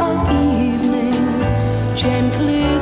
of evening gently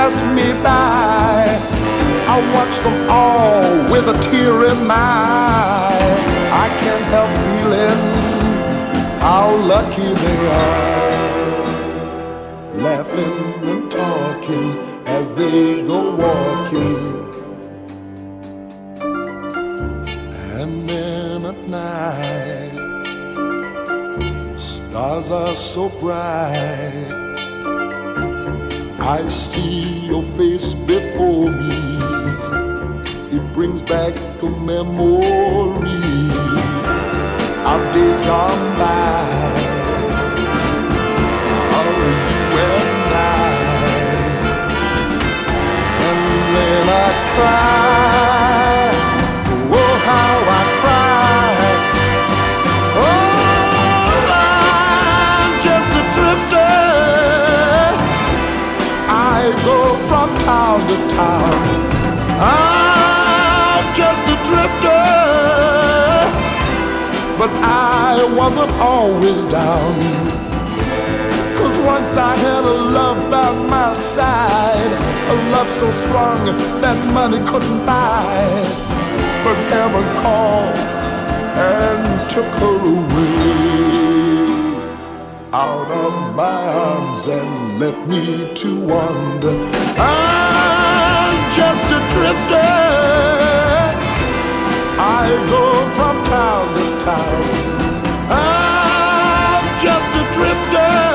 pass me by I watch them all with a tear in my eye. I can't help feeling how lucky they are. Laughing and talking as they go walking. And then at night, stars are so bright. I see your face before me it brings back the memory of days gone by. Oh, you and I, and then I cry. Town. I'm just a drifter. But I wasn't always down. Cause once I had a love by my side, a love so strong that money couldn't buy. But heaven called and took her away out of my arms and left me to wander. I'm just a drifter. I go from town to town. I'm just a drifter,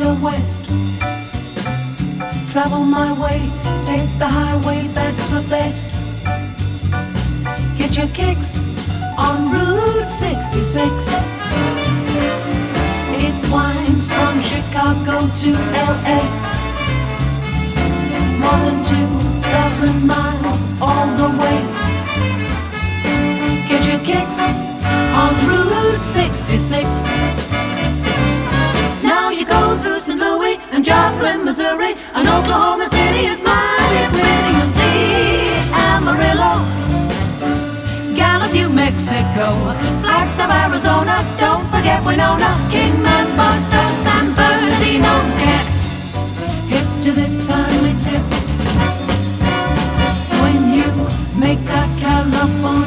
West. Travel my way, take the highway, that's the best. Get your kicks on Route 66. It winds from Chicago to LA. More than 2,000 miles all the way. Get your kicks on Route 66. You go through St. Louis and Joplin, Missouri, and Oklahoma City is mighty pretty. You see Amarillo, Gallup, New Mexico, Flagstaff, Arizona. Don't forget Winona, Kingman, Barstow, San Bernardino. Get hip to this timely tip when you make that California